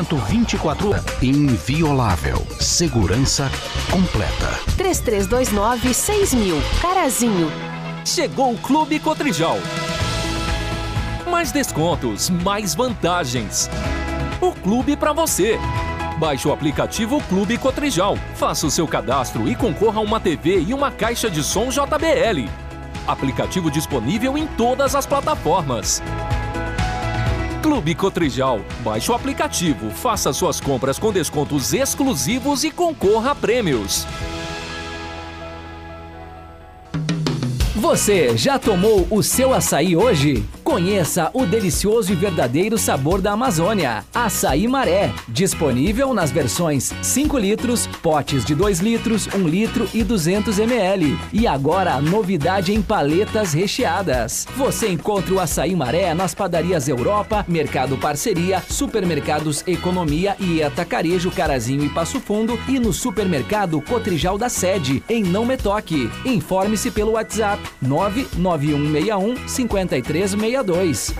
Atendimento 24 horas. Inviolável. Segurança completa. 3329 6000. Carazinho. Chegou o Clube Cotrijal. Mais descontos, mais vantagens. O clube para você. Baixe o aplicativo Clube Cotrijal. Faça o seu cadastro e concorra a uma TV e uma caixa de som JBL. Aplicativo disponível em todas as plataformas. Clube Cotrijal. Baixe o aplicativo, faça suas compras com descontos exclusivos e concorra a prêmios. Você já tomou o seu açaí hoje? Conheça o delicioso e verdadeiro sabor da Amazônia. Açaí Maré. Disponível nas versões 5 litros, potes de 2 litros, 1 litro e 200 ml. E agora a novidade em paletas recheadas. Você encontra o Açaí Maré nas padarias Europa, Mercado Parceria, Supermercados Economia e Atacarejo Carazinho e Passo Fundo e no Supermercado Cotrijal da Sede, em Não Me Toque. Informe-se pelo WhatsApp 99161 5362.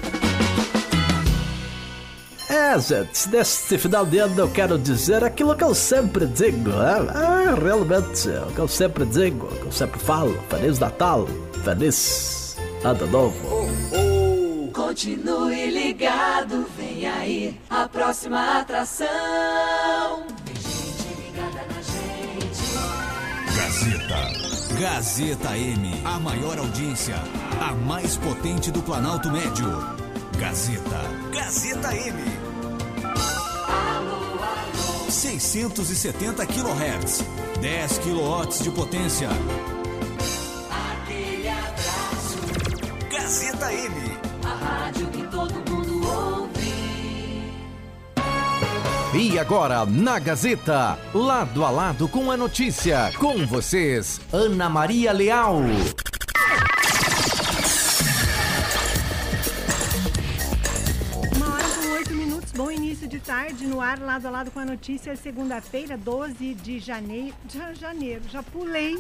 É, gente, neste final de ano eu quero dizer aquilo que eu sempre digo. É, é realmente o que eu sempre digo, o que eu sempre falo. Feliz Natal, feliz Ano Novo. Continue ligado, vem aí a próxima atração. Tem gente ligada na gente. Gazeta. Gazeta M, a maior audiência, a mais potente do Planalto Médio. Gazeta. Gazeta M. Alô, alô. 670 kHz, 10 kW de potência. Aquele abraço. Gazeta M. A rádio que todo mundo ouve. E agora, na Gazeta, lado a lado com a notícia. Com vocês, Ana Maria Leal. Tarde no ar, lado a lado com a notícia, segunda-feira, 12 de janeiro. Já, janeiro, já pulei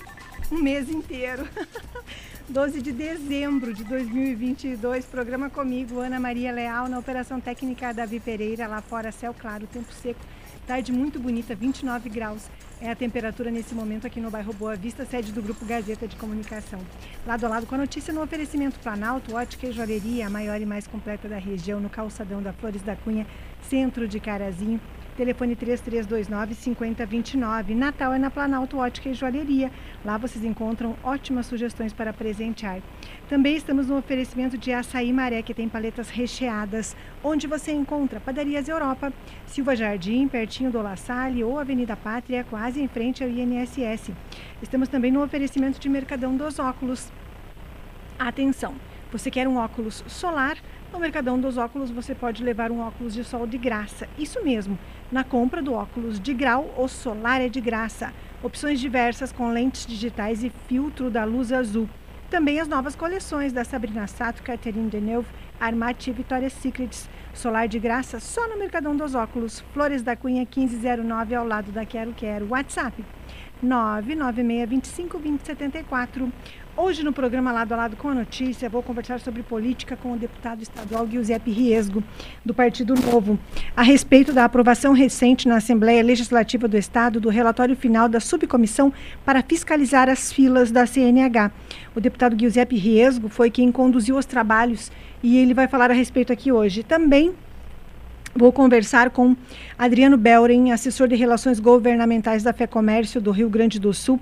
um mês inteiro. 12 de dezembro de 2022, programa comigo, Ana Maria Leal, na operação técnica Davi Pereira, lá fora, céu claro, tempo seco, tarde muito bonita, 29 graus. É a temperatura nesse momento aqui no bairro Boa Vista, sede do Grupo Gazeta de Comunicação. Lado a lado com a notícia no oferecimento Planalto, ótica e joalheria, a maior e mais completa da região, no calçadão da Flores da Cunha, centro de Carazinho. Telefone 3329-5029. Natal é na Planalto Ótica e Joalheria. Lá vocês encontram ótimas sugestões para presentear. Também estamos no oferecimento de Açaí Maré, que tem paletas recheadas, onde você encontra Padarias Europa, Silva Jardim, pertinho do La Salle ou Avenida Pátria, quase em frente ao INSS. Estamos também no oferecimento de Mercadão dos Óculos. Atenção! Você quer um óculos solar? No Mercadão dos Óculos você pode levar um óculos de sol de graça. Isso mesmo, na compra do óculos de grau, o solar é de graça. Opções diversas com lentes digitais e filtro da luz azul. Também as novas coleções da Sabrina Sato, Catherine Deneuve, Armati e Victoria's Secrets. Solar de graça só no Mercadão dos Óculos. Flores da Cunha 1509 ao lado da Quero Quero. WhatsApp 996252074. Hoje no programa Lado a Lado com a Notícia, vou conversar sobre política com o deputado estadual Giuseppe Riesgo, do Partido Novo, a respeito da aprovação recente na Assembleia Legislativa do Estado do relatório final da subcomissão para fiscalizar as filas da CNH. O deputado Giuseppe Riesgo foi quem conduziu os trabalhos e ele vai falar a respeito aqui hoje. Também Vou conversar com Adriano Belren, assessor de Relações Governamentais da FEComércio do Rio Grande do Sul,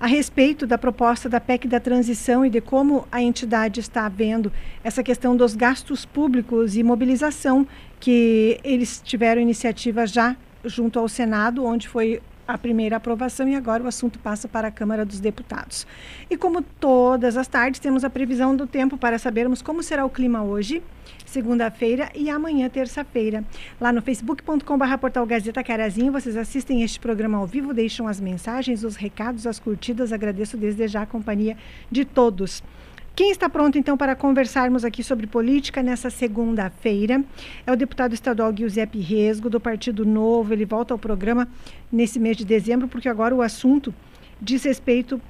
a respeito da proposta da PEC da transição e de como a entidade está vendo essa questão dos gastos públicos e mobilização, que eles tiveram iniciativa já junto ao Senado, onde foi a primeira aprovação e agora o assunto passa para a Câmara dos Deputados. E como todas as tardes, temos a previsão do tempo para sabermos como será o clima hoje, segunda-feira e amanhã, terça-feira. Lá no facebook.com.br portal Gazeta Carazinho, vocês assistem este programa ao vivo, deixam as mensagens, os recados, as curtidas. Agradeço desde já a companhia de todos. Quem está pronto, então, para conversarmos aqui sobre política nessa segunda-feira é o deputado estadual Giuseppe Resgo, do Partido Novo. Ele volta ao programa nesse mês de dezembro, porque agora o assunto diz respeito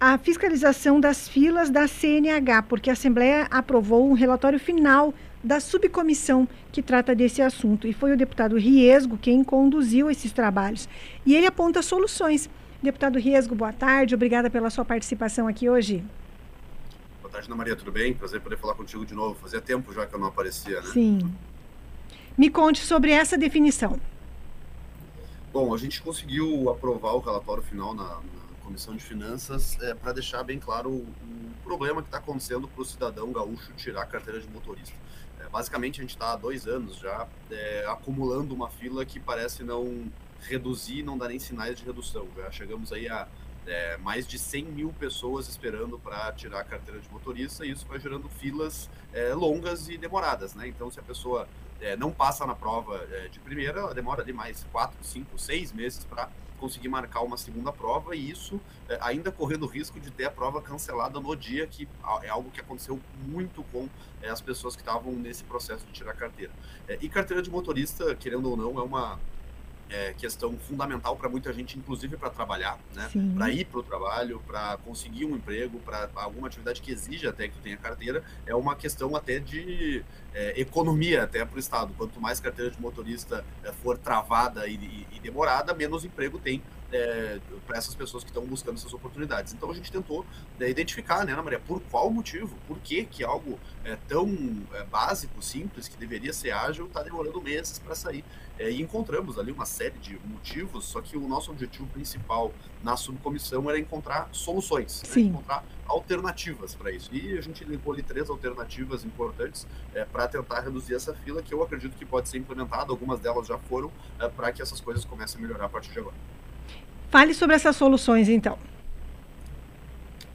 à fiscalização das filas da CNH, porque a Assembleia aprovou um relatório final da subcomissão que trata desse assunto. E foi o deputado Riesgo quem conduziu esses trabalhos. E ele aponta soluções. Deputado Riesgo, boa tarde. Obrigada pela sua participação aqui hoje. Tarde, Ana Maria. Tudo bem? Prazer poder falar contigo de novo. Fazia tempo já que eu não aparecia, né? Sim. Me conte sobre essa definição. Bom, a gente conseguiu aprovar o relatório final na, na Comissão de Finanças é, para deixar bem claro o, o problema que está acontecendo para o cidadão gaúcho tirar a carteira de motorista. É, basicamente, a gente está há dois anos já é, acumulando uma fila que parece não reduzir, não dá nem sinais de redução. Já chegamos aí a é, mais de 100 mil pessoas esperando para tirar a carteira de motorista e isso vai gerando filas é, longas e demoradas, né? Então, se a pessoa é, não passa na prova é, de primeira, ela demora ali mais 4, 5, 6 meses para conseguir marcar uma segunda prova e isso é, ainda correndo o risco de ter a prova cancelada no dia, que é algo que aconteceu muito com é, as pessoas que estavam nesse processo de tirar carteira. E carteira de motorista, querendo ou não, é uma é, questão fundamental para muita gente, inclusive para trabalhar, né? Para ir para o trabalho, para conseguir um emprego, para alguma atividade que exige até que tu tenha carteira, é uma questão até de é, economia até para o Estado. Quanto mais carteira de motorista é, for travada e, e, e, demorada, menos emprego tem é, para essas pessoas que estão buscando essas oportunidades. Então a gente tentou né, identificar, né, Ana Maria, por qual motivo, por que que algo é, tão é, básico, simples, que deveria ser ágil, está demorando meses para sair. É, e encontramos ali uma série de motivos, só que o nosso objetivo principal na subcomissão era encontrar soluções, né, encontrar alternativas para isso. E a gente elencou ali três alternativas importantes é, para tentar reduzir essa fila, que eu acredito que pode ser implementada, algumas delas já foram, é, para que essas coisas comecem a melhorar a partir de agora. Fale sobre essas soluções, então.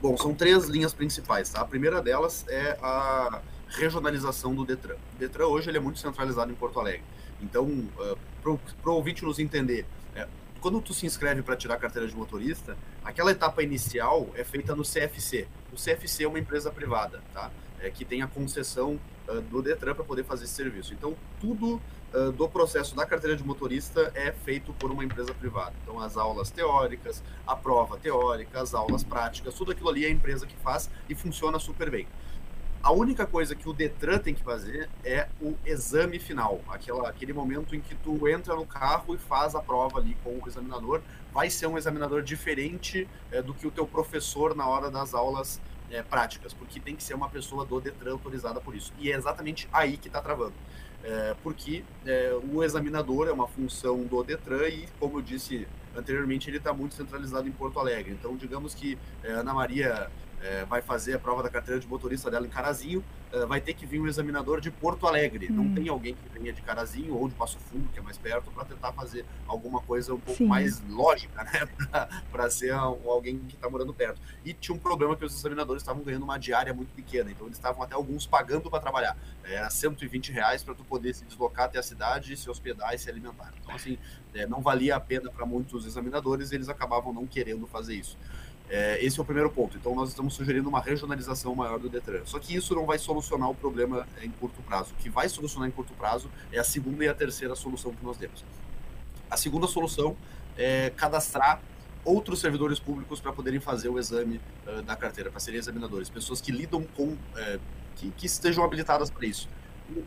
Bom, são três linhas principais. Tá? A primeira delas é a regionalização do Detran. O Detran hoje ele é muito centralizado em Porto Alegre. Então, uh, para o ouvinte nos entender, é, quando tu se inscreve para tirar a carteira de motorista, aquela etapa inicial é feita no CFC. O CFC é uma empresa privada, tá? É, que tem a concessão uh, do Detran para poder fazer esse serviço. Então, tudo uh, do processo da carteira de motorista é feito por uma empresa privada. Então, as aulas teóricas, a prova teórica, as aulas práticas, tudo aquilo ali é a empresa que faz e funciona super bem. A única coisa que o Detran tem que fazer é o exame final, aquela, aquele momento em que tu entra no carro e faz a prova ali com o examinador. Vai ser um examinador diferente é, do que o teu professor na hora das aulas é, práticas, porque tem que ser uma pessoa do Detran autorizada por isso. E é exatamente aí que está travando. É, porque é, o examinador é uma função do Detran e, como eu disse anteriormente, ele está muito centralizado em Porto Alegre. Então, digamos que é, Ana Maria é, vai fazer a prova da carteira de motorista dela em Carazinho, é, vai ter que vir um examinador de Porto Alegre. Hum. Não tem alguém que venha de Carazinho ou de Passo Fundo, que é mais perto, para tentar fazer alguma coisa um pouco Sim. mais lógica, né? para ser alguém que está morando perto. E tinha um problema que os examinadores estavam ganhando uma diária muito pequena, então eles estavam até alguns pagando para trabalhar. Era 120 reais para tu poder se deslocar até a cidade, se hospedar e se alimentar. Então, assim, é, não valia a pena para muitos examinadores, eles acabavam não querendo fazer isso. É, esse é o primeiro ponto. Então, nós estamos sugerindo uma regionalização maior do Detran. Só que isso não vai solucionar o problema em curto prazo. O que vai solucionar em curto prazo é a segunda e a terceira solução que nós temos. A segunda solução é cadastrar outros servidores públicos para poderem fazer o exame uh, da carteira, para serem examinadores, pessoas que lidam com, uh, que, que, estejam habilitadas para isso.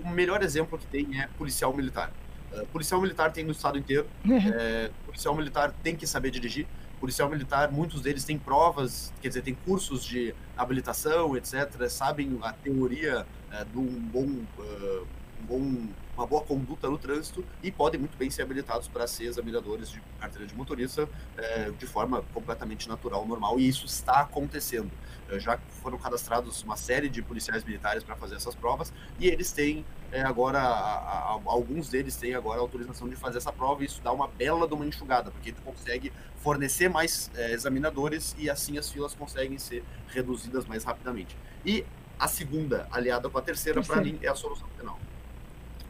O, melhor exemplo que tem é policial militar. Uh, policial militar tem no estado inteiro, é, policial militar tem que saber dirigir, policial militar, muitos deles têm provas, quer dizer, têm cursos de habilitação, etc., sabem a teoria é, de um bom, uh, um bom uma boa conduta no trânsito e podem muito bem ser habilitados para ser examinadores de carteira de motorista é, de forma completamente natural, normal, e isso está acontecendo. É, já foram cadastrados uma série de policiais militares para fazer essas provas e eles têm é, agora, a, a, alguns deles têm agora a autorização de fazer essa prova e isso dá uma bela de uma enxugada, porque tu consegue fornecer mais é, examinadores e assim as filas conseguem ser reduzidas mais rapidamente. E a segunda, aliada com a terceira, para mim, é a solução final.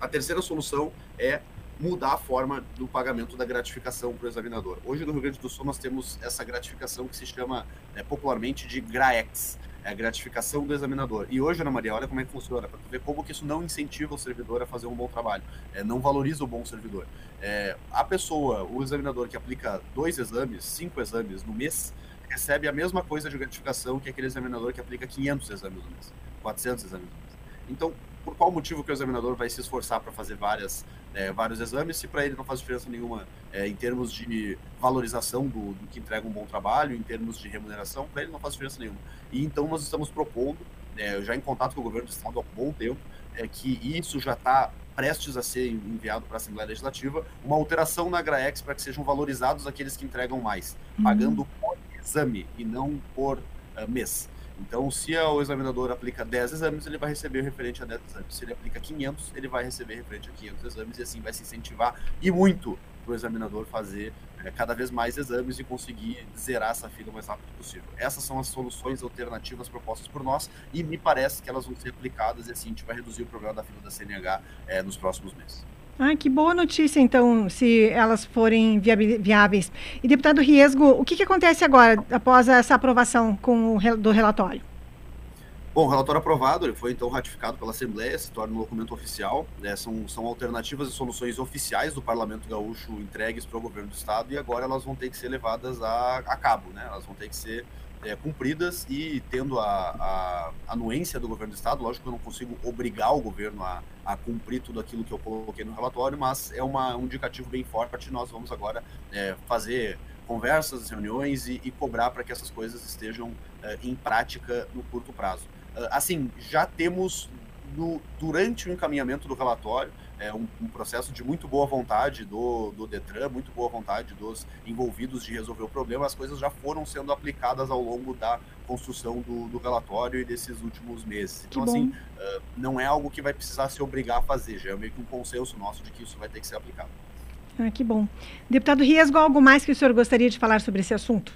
A terceira solução é mudar a forma do pagamento da gratificação para o examinador. Hoje no Rio Grande do Sul nós temos essa gratificação que se chama é, popularmente de GRAEX, é a gratificação do examinador. E hoje, Ana Maria, olha como é que funciona, para ver como que isso não incentiva o servidor a fazer um bom trabalho, é, não valoriza o bom servidor. É, a pessoa, o examinador que aplica dois exames, cinco exames no mês, recebe a mesma coisa de gratificação que aquele examinador que aplica 500 exames no mês, 400 exames no mês. Então, por qual motivo que o examinador vai se esforçar para fazer várias, é, vários exames se para ele não faz diferença nenhuma é, em termos de valorização do, do, que entrega um bom trabalho, em termos de remuneração, para ele não faz diferença nenhuma. E então nós estamos propondo, é, já em contato com o governo do estado há um bom tempo, é, que isso já está prestes a ser enviado para a Assembleia Legislativa, uma alteração na GRAEX para que sejam valorizados aqueles que entregam mais, uhum. pagando por exame e não por uh, mês. Então, se o examinador aplica 10 exames, ele vai receber referente a 10 exames. Se ele aplica 500, ele vai receber referente a 500 exames e assim vai se incentivar e muito para o examinador fazer é, cada vez mais exames e conseguir zerar essa fila o mais rápido possível. Essas são as soluções alternativas propostas por nós e me parece que elas vão ser aplicadas e assim a gente vai reduzir o problema da fila da CNH é, nos próximos meses. Ah, que boa notícia, então, se elas forem viáveis. E, deputado Riesgo, o que, que acontece agora, após essa aprovação com o, do relatório? Bom, o relatório aprovado, ele foi então ratificado pela Assembleia, se torna um documento oficial. Né, são, são alternativas e soluções oficiais do Parlamento Gaúcho entregues para o governo do Estado e agora elas vão ter que ser levadas a, a cabo, né? Elas vão ter que ser é, cumpridas e tendo a, a anuência do governo do estado, lógico que eu não consigo obrigar o governo a, a cumprir tudo aquilo que eu coloquei no relatório, mas é uma, um indicativo bem forte. Nós vamos agora é, fazer conversas, reuniões e, e cobrar para que essas coisas estejam é, em prática no curto prazo. É, assim, já temos no, durante o encaminhamento do relatório é um, um, processo de muito boa vontade do, do Detran, muito boa vontade dos envolvidos de resolver o problema. As coisas já foram sendo aplicadas ao longo da construção do, do relatório e desses últimos meses. Então, assim, uh, não é algo que vai precisar se obrigar a fazer, já é meio que um consenso nosso de que isso vai ter que ser aplicado. Ah, que bom. Deputado Riesgo, algo mais que o senhor gostaria de falar sobre esse assunto?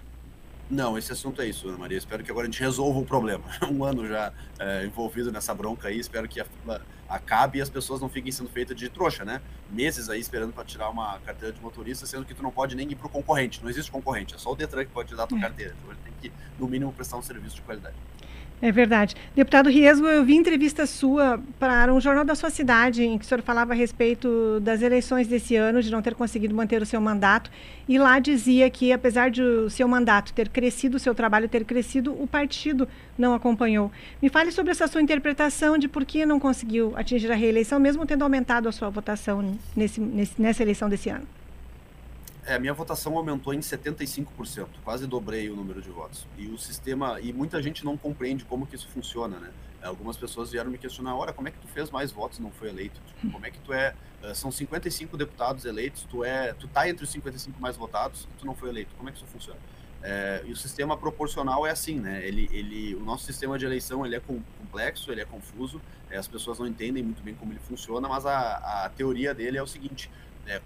Não, esse assunto é isso, Ana Maria. Espero que agora a gente resolva o problema. Um ano já é, envolvido nessa bronca aí, espero que a fila acabe e as pessoas não fiquem sendo feitas de trouxa, né? Meses aí esperando para tirar uma carteira de motorista, sendo que tu não pode nem ir para o concorrente. Não existe concorrente, é só o Detran que pode te dar a tua é. carteira. Então ele tem que, no mínimo, prestar um serviço de qualidade. É verdade. Deputado Riesgo, eu vi entrevista sua para um jornal da sua cidade, em que o senhor falava a respeito das eleições desse ano, de não ter conseguido manter o seu mandato, e lá dizia que, apesar de o seu mandato ter crescido, o seu trabalho ter crescido, o partido não acompanhou. Me fale sobre essa sua interpretação de por que não conseguiu atingir a reeleição, mesmo tendo aumentado a sua votação nesse, nesse, nessa eleição desse ano. É, a minha votação aumentou em 75%, quase dobrei o número de votos. E o sistema, e muita gente não compreende como que isso funciona, né? Algumas pessoas vieram me questionar, ora, como é que tu fez mais votos e não foi eleito? Tipo, como é que tu é, eh, são 55 deputados eleitos, tu é, tu tá entre os 55 mais votados e tu não foi eleito. Como é que isso funciona? É, e o sistema proporcional é assim, né? Ele, ele, o nosso sistema de eleição ele é complexo, ele é confuso, é, as pessoas não entendem muito bem como ele funciona, mas a, a teoria dele é o seguinte: é,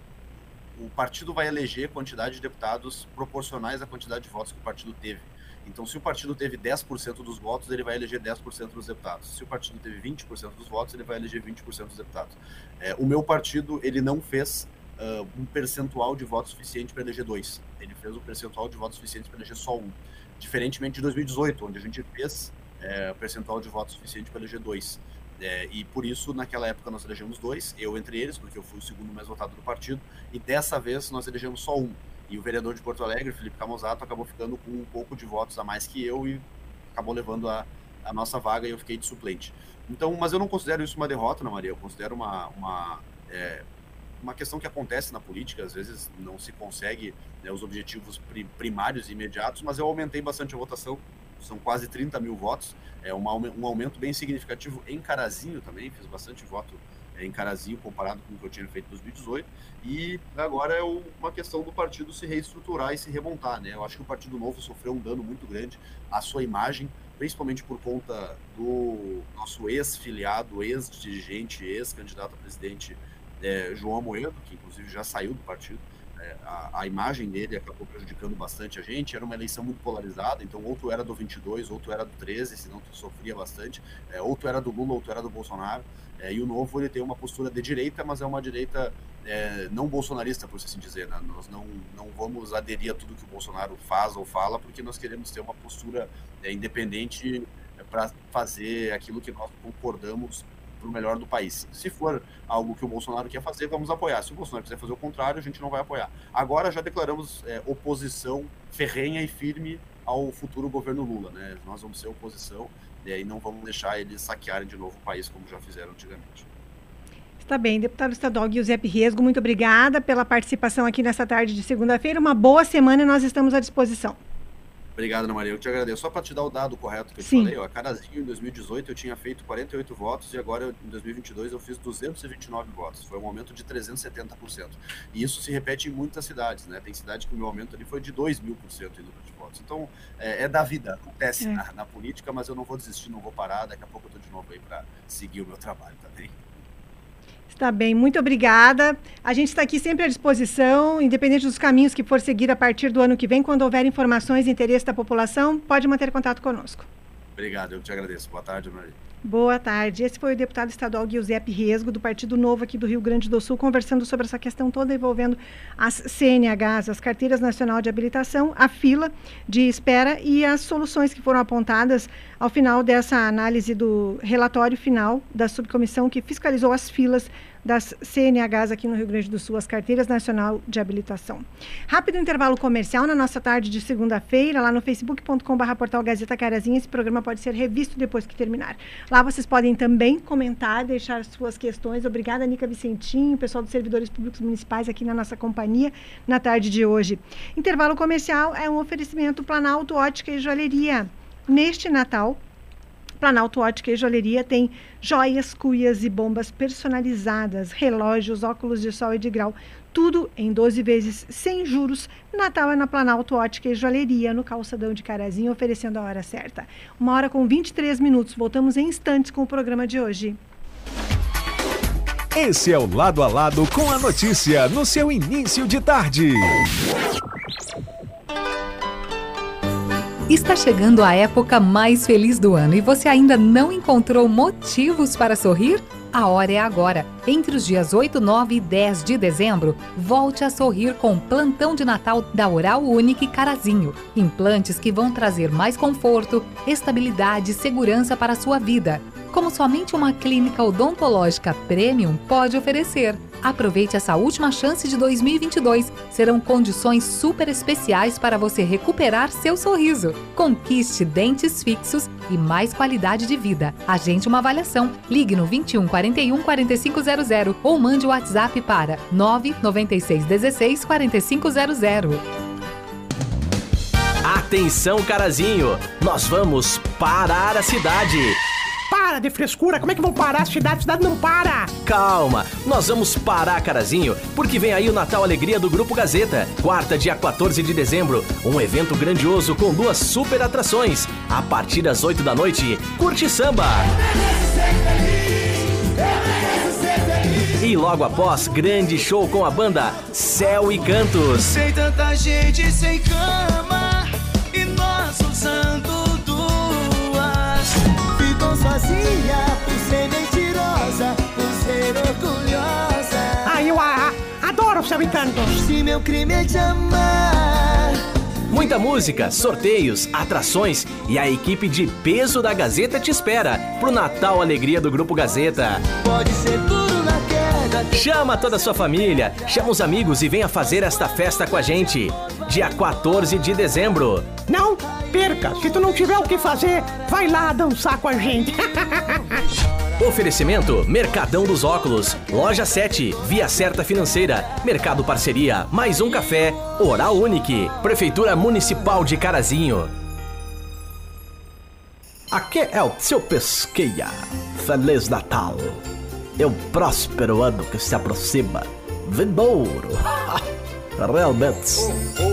o partido vai eleger quantidade de deputados proporcionais à quantidade de votos que o partido teve. Então, se o partido teve 10% dos votos, ele vai eleger 10% dos deputados. Se o partido teve 20% dos votos, ele vai eleger 20% dos deputados. É, o meu partido, ele não fez uh, um percentual de votos suficiente para eleger dois. Ele fez um percentual de votos suficiente para eleger só um. Diferentemente de 2018, onde a gente fez é, percentual de votos suficiente para eleger dois. É, e por isso, naquela época, nós elegemos dois, eu entre eles, porque eu fui o segundo mais votado do partido, e dessa vez nós elegemos só um. E o vereador de Porto Alegre, Felipe Camozato, acabou ficando com um pouco de votos a mais que eu e acabou levando a, a nossa vaga e eu fiquei de suplente. Então, mas eu não considero isso uma derrota, não, Maria. Eu considero uma, uma, é, uma questão que acontece na política. Às vezes não se consegue né, os objetivos primários e imediatos, mas eu aumentei bastante a votação são quase 30 mil votos, é uma, um aumento bem significativo em Carazinho também, fiz bastante voto é, em Carazinho comparado com o que eu tinha feito em 2018, e agora é uma questão do partido se reestruturar e se remontar, né? Eu acho que o Partido Novo sofreu um dano muito grande à sua imagem, principalmente por conta do nosso ex-filiado, ex-dirigente, ex-candidato a presidente é, João Moedo, que inclusive já saiu do partido, a, a, imagem dele acabou prejudicando bastante a gente. Era uma eleição muito polarizada, então ou tu era do 22, ou tu era do 13, senão tu sofria bastante. É, ou tu era do Lula, ou tu era do Bolsonaro. É, e o Novo ele tem uma postura de direita, mas é uma direita é, não bolsonarista, por assim dizer. Né? Nós não, não vamos aderir a tudo que o Bolsonaro faz ou fala, porque nós queremos ter uma postura é, independente é, para fazer aquilo que nós concordamos para o melhor do país. Se for algo que o Bolsonaro quer fazer, vamos apoiar. Se o Bolsonaro quiser fazer o contrário, a gente não vai apoiar. Agora já declaramos é, oposição ferrenha e firme ao futuro governo Lula. Né? Nós vamos ser oposição E aí não vamos deixar eles saquearem de novo o país como já fizeram antigamente. Está bem, deputado estadual Giuseppe Riesgo, muito obrigada pela participação aqui nessa tarde de segunda-feira. Uma boa semana e nós estamos à disposição. Obrigado, Ana Maria. Eu te agradeço. Só para te dar o dado correto que eu Sim. te falei, ó, a Carazinho em 2018 eu tinha feito 48 votos e agora em 2022 eu fiz 229 votos. Foi um aumento de 370%. E isso se repete em muitas cidades, né? Tem cidade que o meu aumento ali foi de 2 mil por cento em número de votos. Então, é, é da vida, acontece É. na, na política, mas eu não vou desistir, não vou parar. Daqui a pouco eu tô de novo aí para seguir o meu trabalho também. Está bem, muito obrigada. A gente está aqui sempre à disposição, independente dos caminhos que for seguir a partir do ano que vem. Quando houver informações e interesse da população, pode manter contato conosco. Obrigado, eu te agradeço. Boa tarde, Maria. Boa tarde. Esse foi o deputado estadual Giuseppe Riesgo, do Partido Novo aqui do Rio Grande do Sul, conversando sobre essa questão toda envolvendo as CNHs, as Carteiras Nacional de Habilitação, a fila de espera e as soluções que foram apontadas ao final dessa análise do relatório final da subcomissão que fiscalizou as filas das CNHs aqui no Rio Grande do Sul, as Carteiras Nacional de Habilitação. Rápido intervalo comercial na nossa tarde de segunda-feira, lá no facebook.com.br portal Gazeta Carazinha. Esse programa pode ser revisto depois que terminar. Lá vocês podem também comentar, deixar suas questões. Obrigada, Nica Vicentinho, pessoal dos servidores públicos municipais aqui na nossa companhia na tarde de hoje. Intervalo comercial é um oferecimento Planalto Ótica e Joalheria. Neste Natal, Planalto Ótica e Joalheria tem joias, cuias e bombas personalizadas, relógios, óculos de sol e de grau, tudo em 12 vezes sem juros. Natal é na Planalto Ótica e Joalheria, no calçadão de Carazinho, oferecendo a hora certa. Uma hora com 23 minutos. Voltamos em instantes com o programa de hoje. Esse é o Lado a Lado com a notícia no seu início de tarde. Está chegando a época mais feliz do ano e você ainda não encontrou motivos para sorrir? A hora é agora. Entre os dias 8, 9 e 10 de dezembro, volte a sorrir com o plantão de Natal da Oral Unique Carazinho. Implantes que vão trazer mais conforto, estabilidade e segurança para a sua vida, como somente uma clínica odontológica premium pode oferecer. Aproveite essa última chance de 2022. Serão condições super especiais para você recuperar seu sorriso. Conquiste dentes fixos e mais qualidade de vida. Agende uma avaliação. Ligue no 21 41 4500 ou mande o WhatsApp para 996 16 4500. Atenção, carazinho! Nós vamos parar a cidade! Para de frescura, como é que vão parar a cidade? A cidade não para! Calma, nós vamos parar, carazinho, porque vem aí o Natal Alegria do Grupo Gazeta. Quarta, dia 14 de dezembro, um evento grandioso com duas super atrações. A partir das 8 da noite, curte samba! E logo após, grande show com a banda Céu e Cantos. Sei tanta gente sem cama sozinha por ser mentirosa, por ser orgulhosa. Ah, eu a, a- adoro Céu e Cantos. Se meu crime é te amar. Muita música, sorteios, atrações e a equipe de peso da Gazeta te espera pro Natal Alegria do Grupo Gazeta. Pode ser tudo na queda. Chama toda a sua família, chama os amigos e venha fazer esta festa com a gente. Dia 14 de dezembro. Não perca, se tu não tiver o que fazer, vai lá dançar com a gente. Oferecimento Mercadão dos Óculos, Loja 7, Via Certa Financeira, Mercado Parceria, Mais um Café, Oral Unique, Prefeitura Municipal de Carazinho. Aqui é o seu Pesqueia. Feliz Natal. E um próspero ano que se aproxima. Vindouro. Realmente.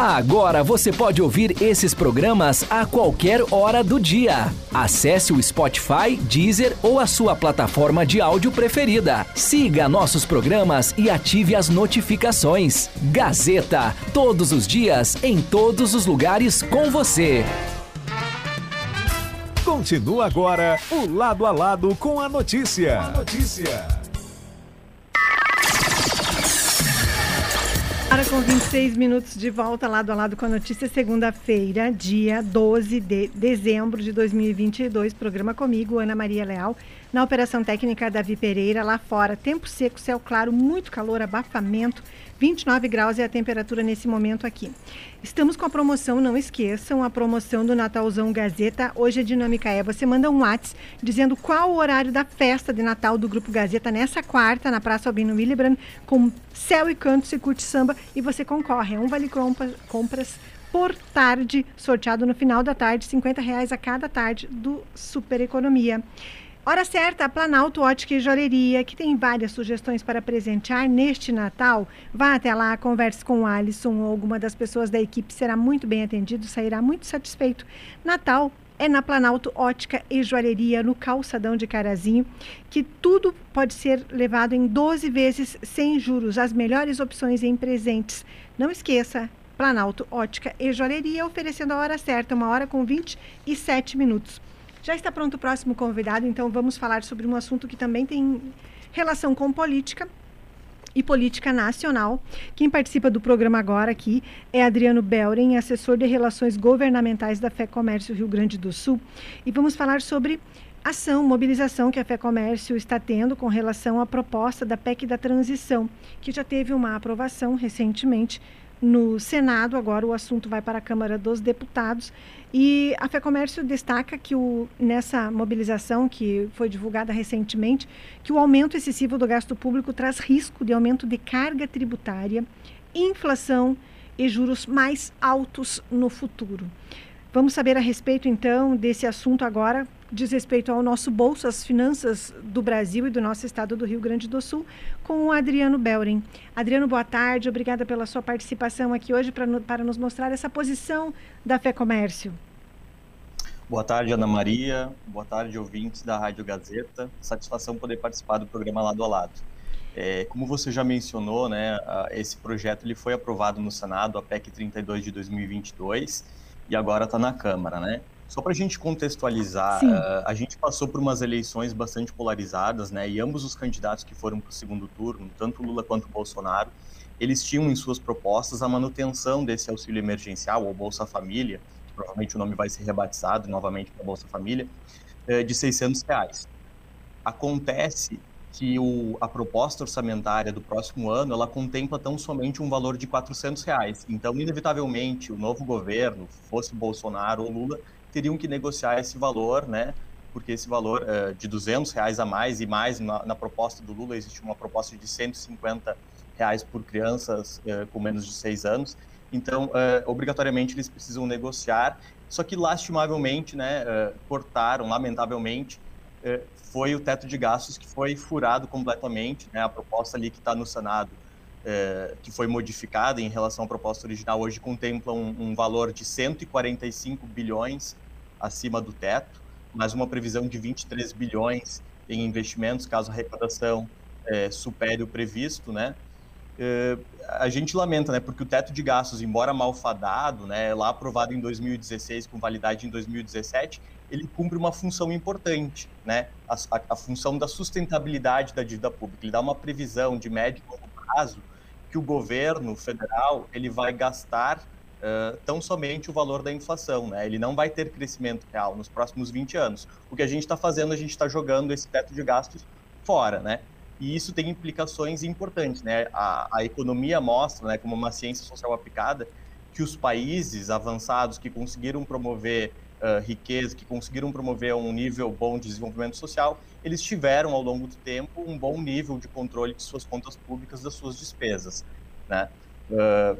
Agora você pode ouvir esses programas a qualquer hora do dia. Acesse o Spotify, Deezer ou a sua plataforma de áudio preferida. Siga nossos programas e ative as notificações. Gazeta, todos os dias, em todos os lugares com você. Continua agora o Lado a Lado com a notícia. notícia. Para com 26 minutos de volta lado a lado com a notícia, segunda-feira, dia 12 de dezembro de 2022. Programa comigo, Ana Maria Leal. Na operação técnica, Davi Pereira. Lá fora, tempo seco, céu claro, muito calor, abafamento. 29 graus é a temperatura nesse momento aqui. Estamos com a promoção, não esqueçam, a promoção do Natalzão Gazeta. Hoje a dinâmica é: você manda um WhatsApp dizendo qual o horário da festa de Natal do Grupo Gazeta nessa quarta, na Praça Albino Willibrand, com céu e canto, se curte samba e você concorre. É um vale compras por tarde, sorteado no final da tarde, 50 reais a cada tarde do Super Economia. Hora certa, Planalto Ótica e Joalheria, que tem várias sugestões para presentear neste Natal. Vá até lá, converse com o Alisson ou alguma das pessoas da equipe, será muito bem atendido, sairá muito satisfeito. Natal é na Planalto Ótica e Joalheria, no calçadão de Carazinho, que tudo pode ser levado em 12 vezes sem juros, as melhores opções em presentes. Não esqueça, Planalto Ótica e Joalheria, oferecendo a hora certa, uma hora com 27 minutos. Já está pronto o próximo convidado, então vamos falar sobre um assunto que também tem relação com política e política nacional. Quem participa do programa agora aqui é Adriano Belren, assessor de relações governamentais da Fé Comércio Rio Grande do Sul. E vamos falar sobre ação, mobilização que a Fé Comércio está tendo com relação à proposta da PEC da transição, que já teve uma aprovação recentemente no Senado, agora o assunto vai para a Câmara dos Deputados. E a FEComércio destaca que o, nessa mobilização que foi divulgada recentemente, que o aumento excessivo do gasto público traz risco de aumento de carga tributária, inflação e juros mais altos no futuro. Vamos saber a respeito, então, desse assunto agora diz respeito ao nosso bolso, às finanças do Brasil e do nosso estado do Rio Grande do Sul, com o Adriano Belrin. Adriano, boa tarde, obrigada pela sua participação aqui hoje para, para nos mostrar essa posição da Fé Comércio. Boa tarde, Ana Maria. Boa tarde, ouvintes da Rádio Gazeta. Satisfação poder participar do programa Lado a Lado. É, como você já mencionou, né, esse projeto ele foi aprovado no Senado, a PEC 32 de 2022, e agora está na Câmara, né? Só para a gente contextualizar, uh, a gente passou por umas eleições bastante polarizadas, né? E ambos os candidatos que foram para o segundo turno, tanto Lula quanto Bolsonaro, eles tinham em suas propostas a manutenção desse auxílio emergencial, ou Bolsa Família, que provavelmente o nome vai ser rebatizado novamente para Bolsa Família, uh, de 600 reais. Acontece que o, a proposta orçamentária do próximo ano ela contempla tão somente um valor de 400 reais. Então, inevitavelmente, o novo governo, fosse Bolsonaro ou Lula, teriam que negociar esse valor, né? Porque esse valor uh, de 200 reais a mais e mais na, na, proposta do Lula existe uma proposta de 150 reais por crianças uh, com menos de seis anos. Então, uh, obrigatoriamente eles precisam negociar. Só que lastimavelmente, né, cortaram, lamentavelmente, foi o teto de gastos que foi furado completamente, né? A proposta ali que está no Senado é, que foi modificada em relação à proposta original, hoje contempla um, um, valor de 145 bilhões acima do teto, mas uma previsão de 23 bilhões em investimentos, caso a arrecadação é, supere o previsto, né? É, a gente lamenta, né, porque o teto de gastos, embora malfadado, né, lá aprovado em 2016 com validade em 2017, ele cumpre uma função importante, né, a, a, a função da sustentabilidade da dívida pública. Ele dá uma previsão de médio e longo prazo que o governo federal ele vai gastar uh, tão somente o valor da inflação, né? Ele não vai ter crescimento real nos próximos 20 anos. O que a gente está fazendo, a gente está jogando esse teto de gastos fora, né? E isso tem implicações importantes, né? A, a economia mostra, né, como uma ciência social aplicada, que os países avançados que conseguiram promover uh, riqueza, que conseguiram promover um nível bom de desenvolvimento social, eles tiveram ao longo do tempo um bom nível de controle de suas contas públicas, das suas despesas, né? Uh,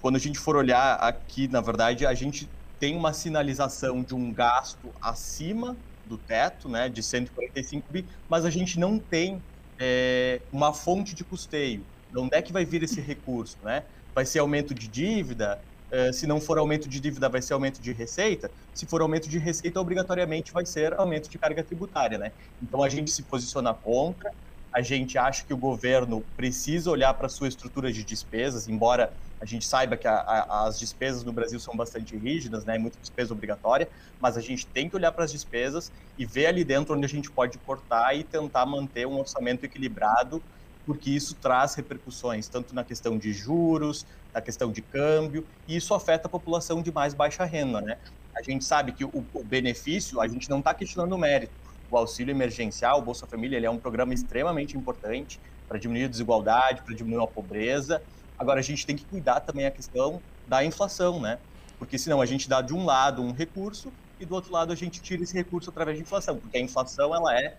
quando a gente for olhar aqui, na verdade, a gente tem uma sinalização de um gasto acima do teto, né, de 145 bi, mas a gente não tem é, uma fonte de custeio. De onde é que vai vir esse recurso, né? Vai ser aumento de dívida? Uh, se não for aumento de dívida, vai ser aumento de receita. Se for aumento de receita, obrigatoriamente vai ser aumento de carga tributária, né? Então a gente se posiciona contra. A gente acha que o governo precisa olhar para sua estrutura de despesas, embora a gente saiba que a, a, as despesas no Brasil são bastante rígidas, né? Muita despesa obrigatória, mas a gente tem que olhar para as despesas e ver ali dentro onde a gente pode cortar e tentar manter um orçamento equilibrado porque isso traz repercussões tanto na questão de juros, na questão de câmbio, e isso afeta a população de mais baixa renda, né? A gente sabe que o, o benefício, a gente não está questionando o mérito. O auxílio emergencial, o Bolsa Família, ele é um programa extremamente importante para diminuir a desigualdade, para diminuir a pobreza. Agora, a gente tem que cuidar também a questão da inflação, né? Porque senão a gente dá de um lado um recurso e do outro lado a gente tira esse recurso através de inflação, porque a inflação ela é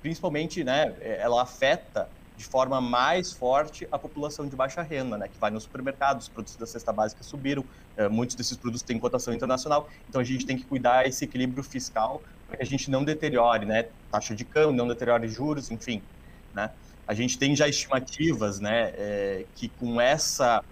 principalmente, né, ela afeta de forma mais forte a população de baixa renda, né, que vai no supermercado, os produtos da cesta básica subiram, é, muitos desses produtos têm cotação internacional, então a gente tem que cuidar esse equilíbrio fiscal para que a gente não deteriore, né, taxa de câmbio, não deteriore juros, enfim, né. A gente tem já estimativas, né, é, que com essa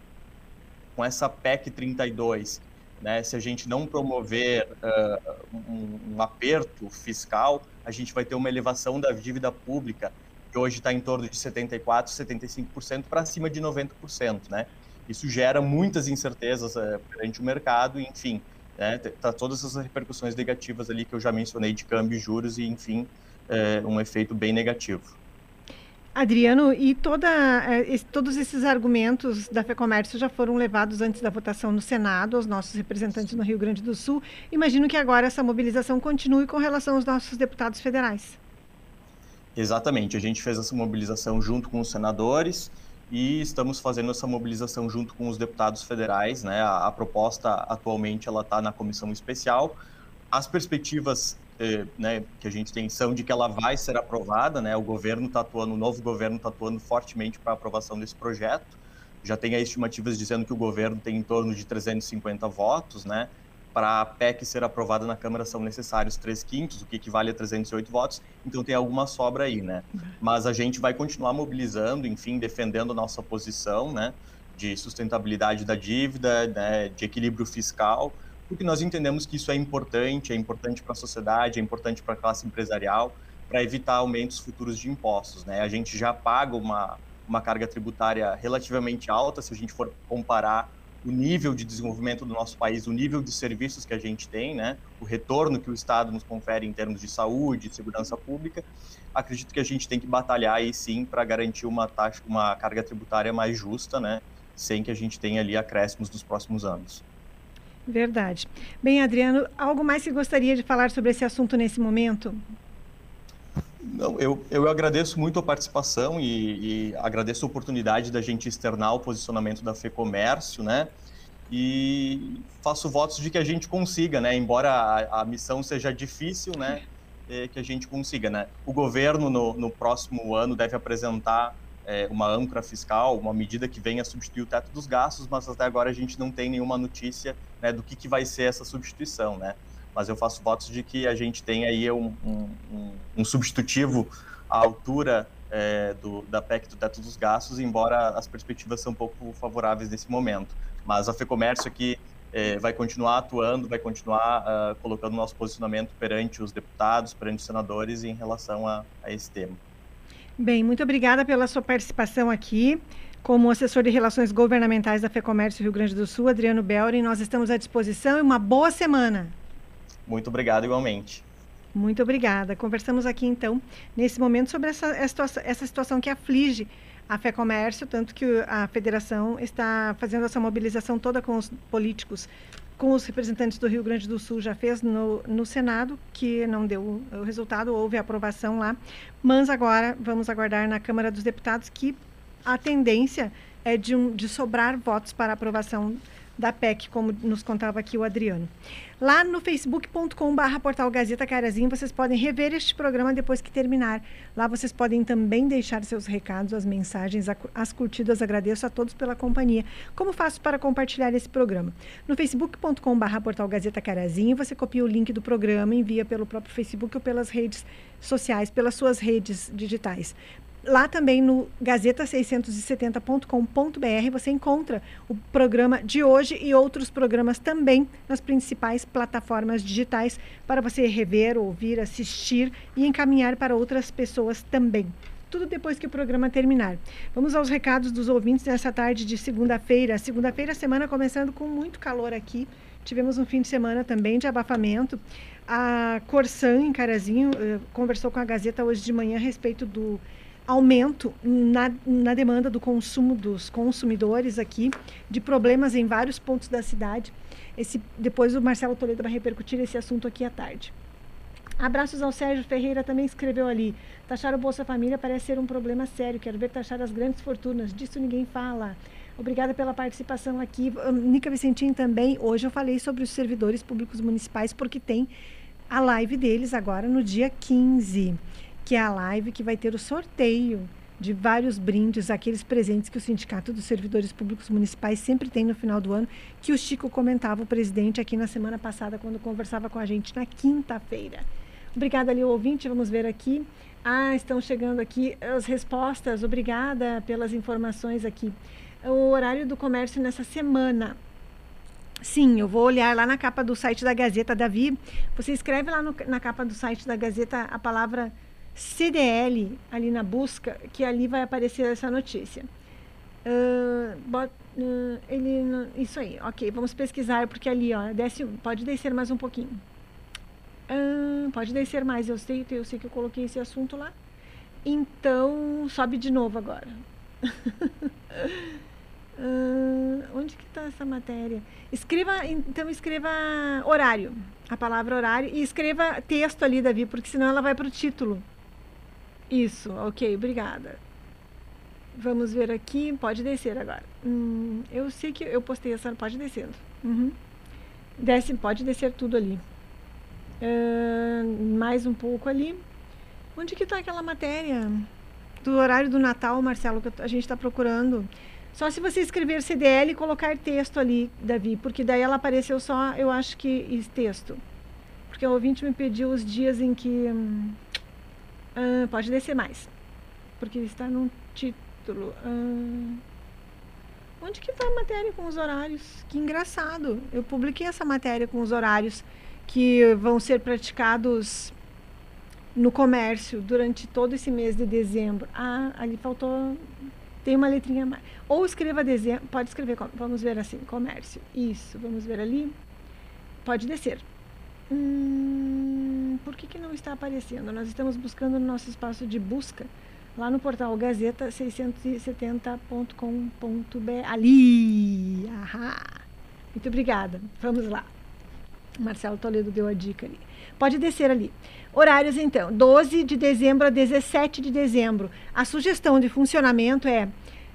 com essa PEC 32, né, se a gente não promover uh, um, um aperto fiscal, a gente vai ter uma elevação da dívida pública que hoje está em torno de 74%, 75% para cima de 90%, né? Isso gera muitas incertezas uh, perante o mercado, enfim, né? Tá todas essas repercussões negativas ali que eu já mencionei de câmbio, juros e, enfim, uh, um efeito bem negativo. Adriano, e toda, eh, todos esses argumentos da FEComércio já foram levados antes da votação no Senado aos nossos representantes no Rio Grande do Sul. Imagino que agora essa mobilização continue com relação aos nossos deputados federais. Exatamente, a gente fez essa mobilização junto com os senadores e estamos fazendo essa mobilização junto com os deputados federais. Né? A, a proposta atualmente ela está na comissão especial. As perspectivas eh, né, que a gente tem são de que ela vai ser aprovada. Né? O governo está atuando, o novo governo está atuando fortemente para a aprovação desse projeto. Já tem estimativas dizendo que o governo tem em torno de 350 votos, né? Para a PEC ser aprovada na Câmara são necessários 3 quintos, o que equivale a 308 votos, então tem alguma sobra aí, né? Mas a gente vai continuar mobilizando, enfim, defendendo a nossa posição, né, de sustentabilidade da dívida, né, de equilíbrio fiscal, porque nós entendemos que isso é importante, é importante para a sociedade, é importante para a classe empresarial, para evitar aumentos futuros de impostos, né? A gente já paga uma, uma carga tributária relativamente alta, se a gente for comparar o nível de desenvolvimento do nosso país, o nível de serviços que a gente tem, né, o retorno que o Estado nos confere em termos de saúde, de segurança pública, acredito que a gente tem que batalhar aí sim para garantir uma taxa, uma carga tributária mais justa, né, sem que a gente tenha ali acréscimos nos próximos anos. Verdade. Bem, Adriano, algo mais que gostaria de falar sobre esse assunto nesse momento? Não, eu, eu agradeço muito a participação e, e agradeço a oportunidade da gente externar o posicionamento da FEComércio, né? E faço votos de que a gente consiga, né? Embora a, a missão seja difícil, né? É, que a gente consiga, né? O governo no, no próximo ano deve apresentar é, uma âncora fiscal, uma medida que venha substituir o teto dos gastos, mas até agora a gente não tem nenhuma notícia né, do que, que vai ser essa substituição, né? Mas eu faço votos de que a gente tenha aí um, um, um substitutivo à altura é, do, da PEC do teto dos gastos, embora as perspectivas são um pouco favoráveis nesse momento. Mas a FEComércio aqui é, vai continuar atuando, vai continuar uh, colocando nosso posicionamento perante os deputados, perante os senadores em relação a, a esse tema. Bem, muito obrigada pela sua participação aqui. Como assessor de Relações Governamentais da FEComércio Rio Grande do Sul, Adriano Belrin, nós estamos à disposição e uma boa semana. Muito obrigado igualmente. Muito obrigada. Conversamos aqui então, nesse momento, sobre essa, essa situação que aflige a Fé Comércio, tanto que a federação está fazendo essa mobilização toda com os políticos, com os representantes do Rio Grande do Sul, já fez no, no Senado, que não deu o resultado, houve aprovação lá, mas agora vamos aguardar na Câmara dos Deputados que a tendência é de, um, de sobrar votos para aprovação da PEC, como nos contava aqui o Adriano. Lá no facebook.com.br portal Gazeta Carazinho, vocês podem rever este programa depois que terminar. Lá vocês podem também deixar seus recados, as mensagens, as curtidas. Agradeço a todos pela companhia. Como faço para compartilhar esse programa? No facebook.com.br portal Gazeta Carazinho, você copia o link do programa, envia pelo próprio Facebook ou pelas redes sociais, pelas suas redes digitais. Lá também no gazeta670.com.br você encontra o programa de hoje e outros programas também nas principais plataformas digitais para você rever, ouvir, assistir e encaminhar para outras pessoas também. Tudo depois que o programa terminar. Vamos aos recados dos ouvintes nessa tarde de segunda-feira. Segunda-feira, semana começando com muito calor aqui. Tivemos um fim de semana também de abafamento. A Corsan, em Carazinho, eh, conversou com a Gazeta hoje de manhã a respeito do aumento na, na demanda do consumo dos consumidores aqui, de problemas em vários pontos da cidade. Esse, depois o Marcelo Toledo vai repercutir esse assunto aqui à tarde. Abraços ao Sérgio Ferreira, também escreveu ali. Taxar o Bolsa Família parece ser um problema sério. Quero ver taxar as grandes fortunas. Disso ninguém fala. Obrigada pela participação aqui. Nica Vicentim também. Hoje eu falei sobre os servidores públicos municipais, porque tem a live deles agora no dia 15, que é a live que vai ter o sorteio de vários brindes, aqueles presentes que o Sindicato dos Servidores Públicos Municipais sempre tem no final do ano, que o Chico comentava, o presidente, aqui na semana passada, quando conversava com a gente na quinta-feira. Obrigada ali, ouvinte. Vamos ver aqui. Ah, estão chegando aqui as respostas. Obrigada pelas informações aqui. O horário do comércio nessa semana. Sim, eu vou olhar lá na capa do site da Gazeta, Davi. Você escreve lá no, na capa do site da Gazeta a palavra CDL ali na busca, que ali vai aparecer essa notícia. Uh, but, uh, ele, isso aí, ok. Vamos pesquisar porque ali, ó, desce, pode descer mais um pouquinho. Ah, pode descer mais, eu sei, eu sei que eu coloquei esse assunto lá. Então, sobe de novo agora. onde que está essa matéria? Escreva, então escreva horário, a palavra horário, e escreva texto ali, Davi, porque senão ela vai para o título. Isso, ok, obrigada. Vamos ver aqui, pode descer agora. Hum, eu sei que eu postei essa, pode descendo. Uhum. Desce, pode descer tudo ali. Uh, mais um pouco ali. Onde que está aquela matéria do horário do Natal, Marcelo, que a gente está procurando? Só se você escrever CDL e colocar texto ali, Davi, porque daí ela apareceu só, eu acho que texto. Porque o ouvinte me pediu os dias em que. Uh, pode descer mais. Porque está no título. Uh, onde que está a matéria com os horários? Que engraçado. Eu publiquei essa matéria com os horários que vão ser praticados no comércio durante todo esse mês de dezembro. Ah, ali faltou. Tem uma letrinha mais. Ou escreva dezembro. Pode escrever, vamos ver assim, comércio. Isso, vamos ver ali. Pode descer. Hum, por que, que não está aparecendo? Nós estamos buscando no nosso espaço de busca, lá no portal Gazeta 670.com.br. Ali! Ahá! Muito obrigada. Vamos lá. Marcelo Toledo deu a dica ali. Pode descer ali. Horários, então, 12 de dezembro a 17 de dezembro. A sugestão de funcionamento é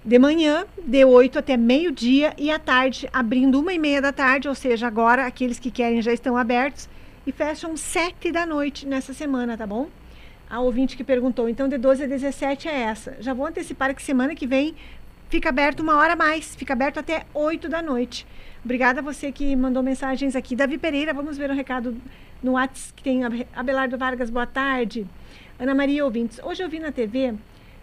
de manhã, de 8 até meio-dia, e à tarde, abrindo uma e meia da tarde, ou seja, agora aqueles que querem já estão abertos, e fecham 7 da noite nessa semana, tá bom? A ouvinte que perguntou, então de 12 a 17 é essa. Já vou antecipar que semana que vem fica aberto uma hora a mais, fica aberto até 8 da noite. Obrigada a você que mandou mensagens aqui. Davi Pereira, vamos ver o um recado no WhatsApp que tem Abelardo Vargas, boa tarde. Ana Maria Ouvintes, hoje eu vi na TV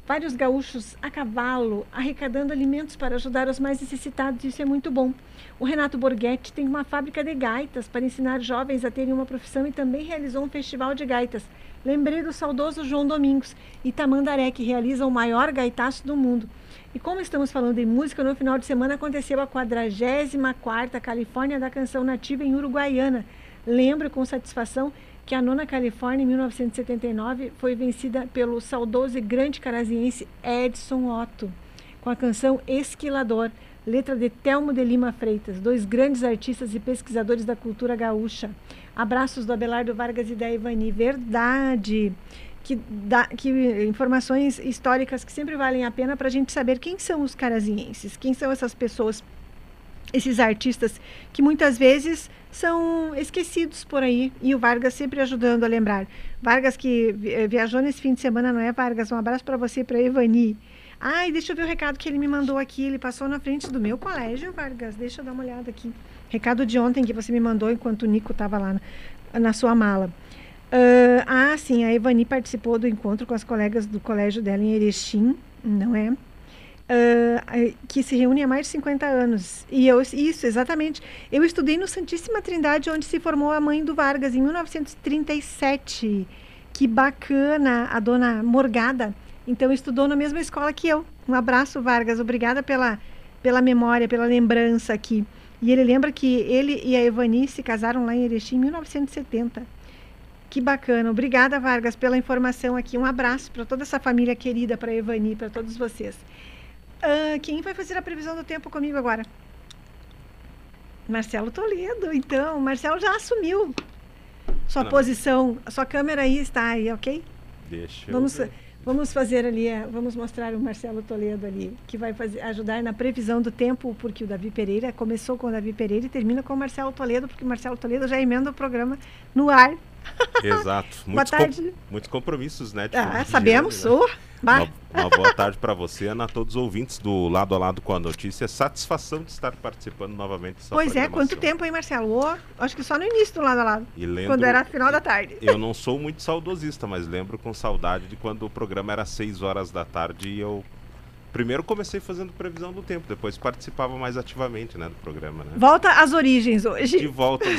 vários gaúchos a cavalo arrecadando alimentos para ajudar os mais necessitados, isso é muito bom. O Renato Borghetti tem uma fábrica de gaitas para ensinar jovens a terem uma profissão e também realizou um festival de gaitas. Lembrei do saudoso João Domingos e Tamandaré, que realiza o maior gaitaço do mundo. E como estamos falando em música, no final de semana aconteceu a 44ª Califórnia da Canção Nativa em Uruguaiana. Lembro com satisfação que a nona Califórnia, em 1979, foi vencida pelo saudoso e grande caraziense Edson Otto, com a canção Esquilador, letra de Telmo de Lima Freitas, dois grandes artistas e pesquisadores da cultura gaúcha. Abraços do Abelardo Vargas e da Ivani. Verdade! que dá que informações históricas que sempre valem a pena para a gente saber quem são os carazienses, quem são essas pessoas, esses artistas que muitas vezes são esquecidos por aí e o Vargas sempre ajudando a lembrar. Vargas que viajou nesse fim de semana, não é Vargas? Um abraço para você, para Evani. Ai, deixa eu ver o recado que ele me mandou aqui. Ele passou na frente do meu colégio, Vargas. Deixa eu dar uma olhada aqui. Recado de ontem que você me mandou enquanto o Nico estava lá na, na sua mala. Uh, ah, sim, a Evani participou do encontro com as colegas do colégio dela em Erechim, não é? Uh, que se reúne há mais de 50 anos. E eu, isso, exatamente. Eu estudei no Santíssima Trindade, onde se formou a mãe do Vargas, em 1937. Que bacana, a dona Morgada. Então, estudou na mesma escola que eu. Um abraço, Vargas. Obrigada pela, pela memória, pela lembrança aqui. E ele lembra que ele e a Evani se casaram lá em Erechim em 1970. Que bacana. Obrigada, Vargas, pela informação aqui. Um abraço para toda essa família querida, para Evani, para todos vocês. Ah, quem vai fazer a previsão do tempo comigo agora? Marcelo Toledo. Então, Marcelo já assumiu sua Não. posição. A sua câmera aí está aí, ok? Deixa Vamos, eu ver. vamos fazer ali, eh, vamos mostrar o Marcelo Toledo ali, que vai fazer, ajudar na previsão do tempo, porque o Davi Pereira começou com o Davi Pereira e termina com o Marcelo Toledo, porque o Marcelo Toledo já emenda o programa no ar. Exato. Boa Muitos, com- tarde. muitos compromissos, né? de Ah, sabemos, ano, né? Uma, uma boa tarde para você, Ana, a todos os ouvintes do Lado a Lado com a Notícia. Satisfação de estar participando novamente dessa Pois é, quanto tempo, hein, Marcelo? Oh, acho que só no início do lado a lado. E lembro- Quando era final da tarde. Eu não sou muito saudosista, mas lembro com saudade de quando o programa era 6 horas da tarde e eu primeiro comecei fazendo previsão do tempo, depois participava mais ativamente, né, do programa, né? Volta às origens hoje. De volta.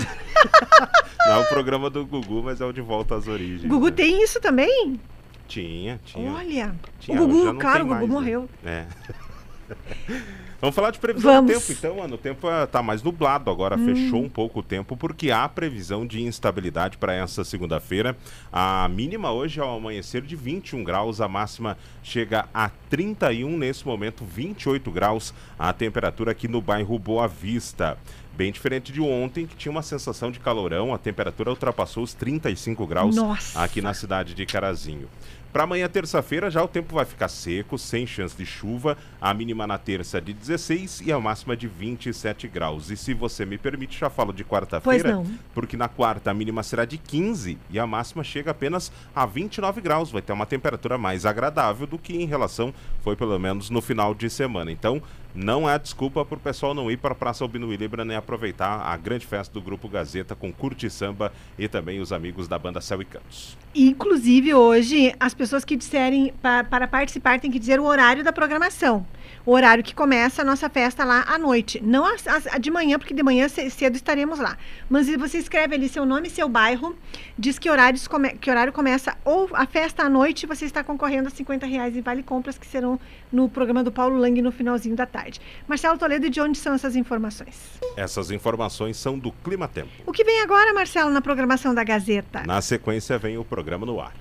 não é o programa do Gugu, mas é o de volta às origens. Gugu né? tem isso também? Tinha, tinha. Olha, Tinha, o Gugu, claro, o Gugu mais, né? morreu. É. Vamos falar de previsão Vamos. do tempo, então, mano. O tempo ah, tá mais nublado agora, Hum. fechou um pouco o tempo, porque há previsão de instabilidade para essa segunda-feira. A mínima hoje ao amanhecer de 21 graus, a máxima chega a 31 nesse momento, 28 graus a temperatura aqui no bairro Boa Vista. Bem diferente de ontem, que tinha uma sensação de calorão, a temperatura ultrapassou os 35 graus Nossa. aqui na cidade de Carazinho. Para amanhã, terça-feira, já o tempo vai ficar seco, sem chance de chuva. A mínima na terça de 16 e a máxima de 27 graus. E se você me permite, já falo de quarta-feira. Porque na quarta a mínima será de 15 e a máxima chega apenas a 29 graus. Vai ter uma temperatura mais agradável do que em relação foi pelo menos no final de semana. Então, não há desculpa para o pessoal não ir para a Praça Albino Libra nem aproveitar a grande festa do Grupo Gazeta com curte samba e também os amigos da banda Céu e Cantos. Inclusive, hoje, as pessoas que disserem pa- para participar têm que dizer o horário da programação. O horário que começa a nossa festa lá à noite. Não a, a- a de manhã, porque de manhã ce- cedo estaremos lá. Mas você escreve ali seu nome e seu bairro, diz que, horários come- que horário começa ou a festa à noite, você está concorrendo a 50 reais em vale compras que serão no programa do Paulo Lang no finalzinho da tarde. Marcelo Toledo, de onde são essas informações? Essas informações são do Clima Tempo. O que vem agora, Marcelo, na programação da Gazeta? Na sequência vem o programa no ar.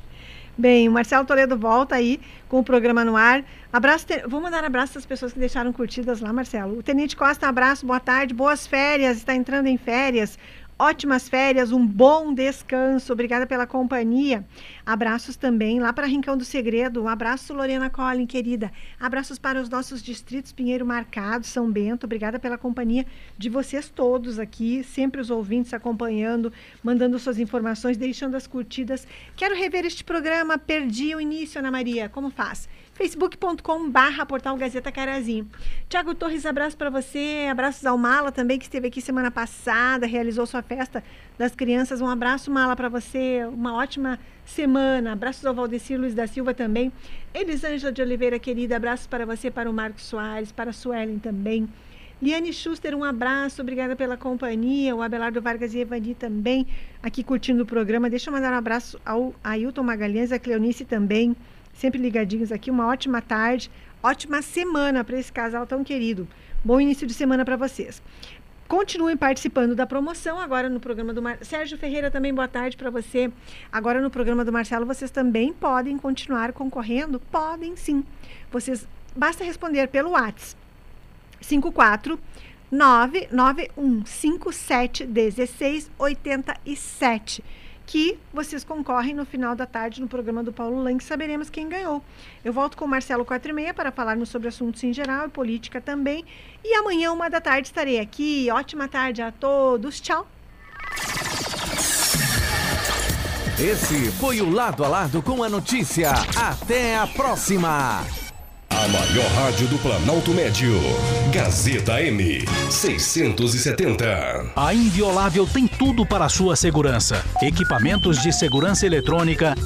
Bem, o Marcelo Toledo volta aí com o programa no ar. Abraço, te... vou mandar abraço às pessoas que deixaram curtidas lá, Marcelo. O Tenente Costa, abraço, boa tarde, boas férias, está entrando em férias. Ótimas férias, um bom descanso. Obrigada pela companhia. Abraços também lá para Rincão do Segredo. Um abraço, Lorena Collin, querida. Abraços para os nossos distritos Pinheiro Marcado, São Bento. Obrigada pela companhia de vocês todos aqui. Sempre os ouvintes acompanhando, mandando suas informações, deixando as curtidas. Quero rever este programa. Perdi o início, Ana Maria. Como faz? facebook.com barra portal Gazeta Carazinho. Tiago Torres, abraço para você, abraços ao Mala também, que esteve aqui semana passada, realizou sua festa das crianças. Um abraço, Mala, para você, uma ótima semana. Abraços ao Valdecir Luiz da Silva também. Elisângela de Oliveira, querida, abraços para você, para o Marcos Soares, para a Suelen também. Liane Schuster, um abraço, obrigada pela companhia. O Abelardo Vargas e Evani também aqui curtindo o programa. Deixa eu mandar um abraço ao Ailton Magalhães, a Cleonice também, sempre ligadinhos aqui. Uma ótima tarde, ótima semana para esse casal tão querido. Bom início de semana para vocês. Continuem participando da promoção agora no programa do Mar... Sérgio Ferreira também boa tarde para você. Agora no programa do Marcelo vocês também podem continuar concorrendo? Podem sim. Vocês basta responder pelo WhatsApp 54 991 57 16 87 que vocês concorrem no final da tarde no programa do Paulo Lang, saberemos quem ganhou. Eu volto com o Marcelo 4 e meia para falarmos sobre assuntos em geral e política também. E amanhã, uma da tarde, estarei aqui. Ótima tarde a todos. Tchau. Esse foi o Lado a Lado com a notícia. Até a próxima. A maior rádio do Planalto Médio. Gazeta M. 670. A Inviolável tem tudo para a sua segurança: equipamentos de segurança eletrônica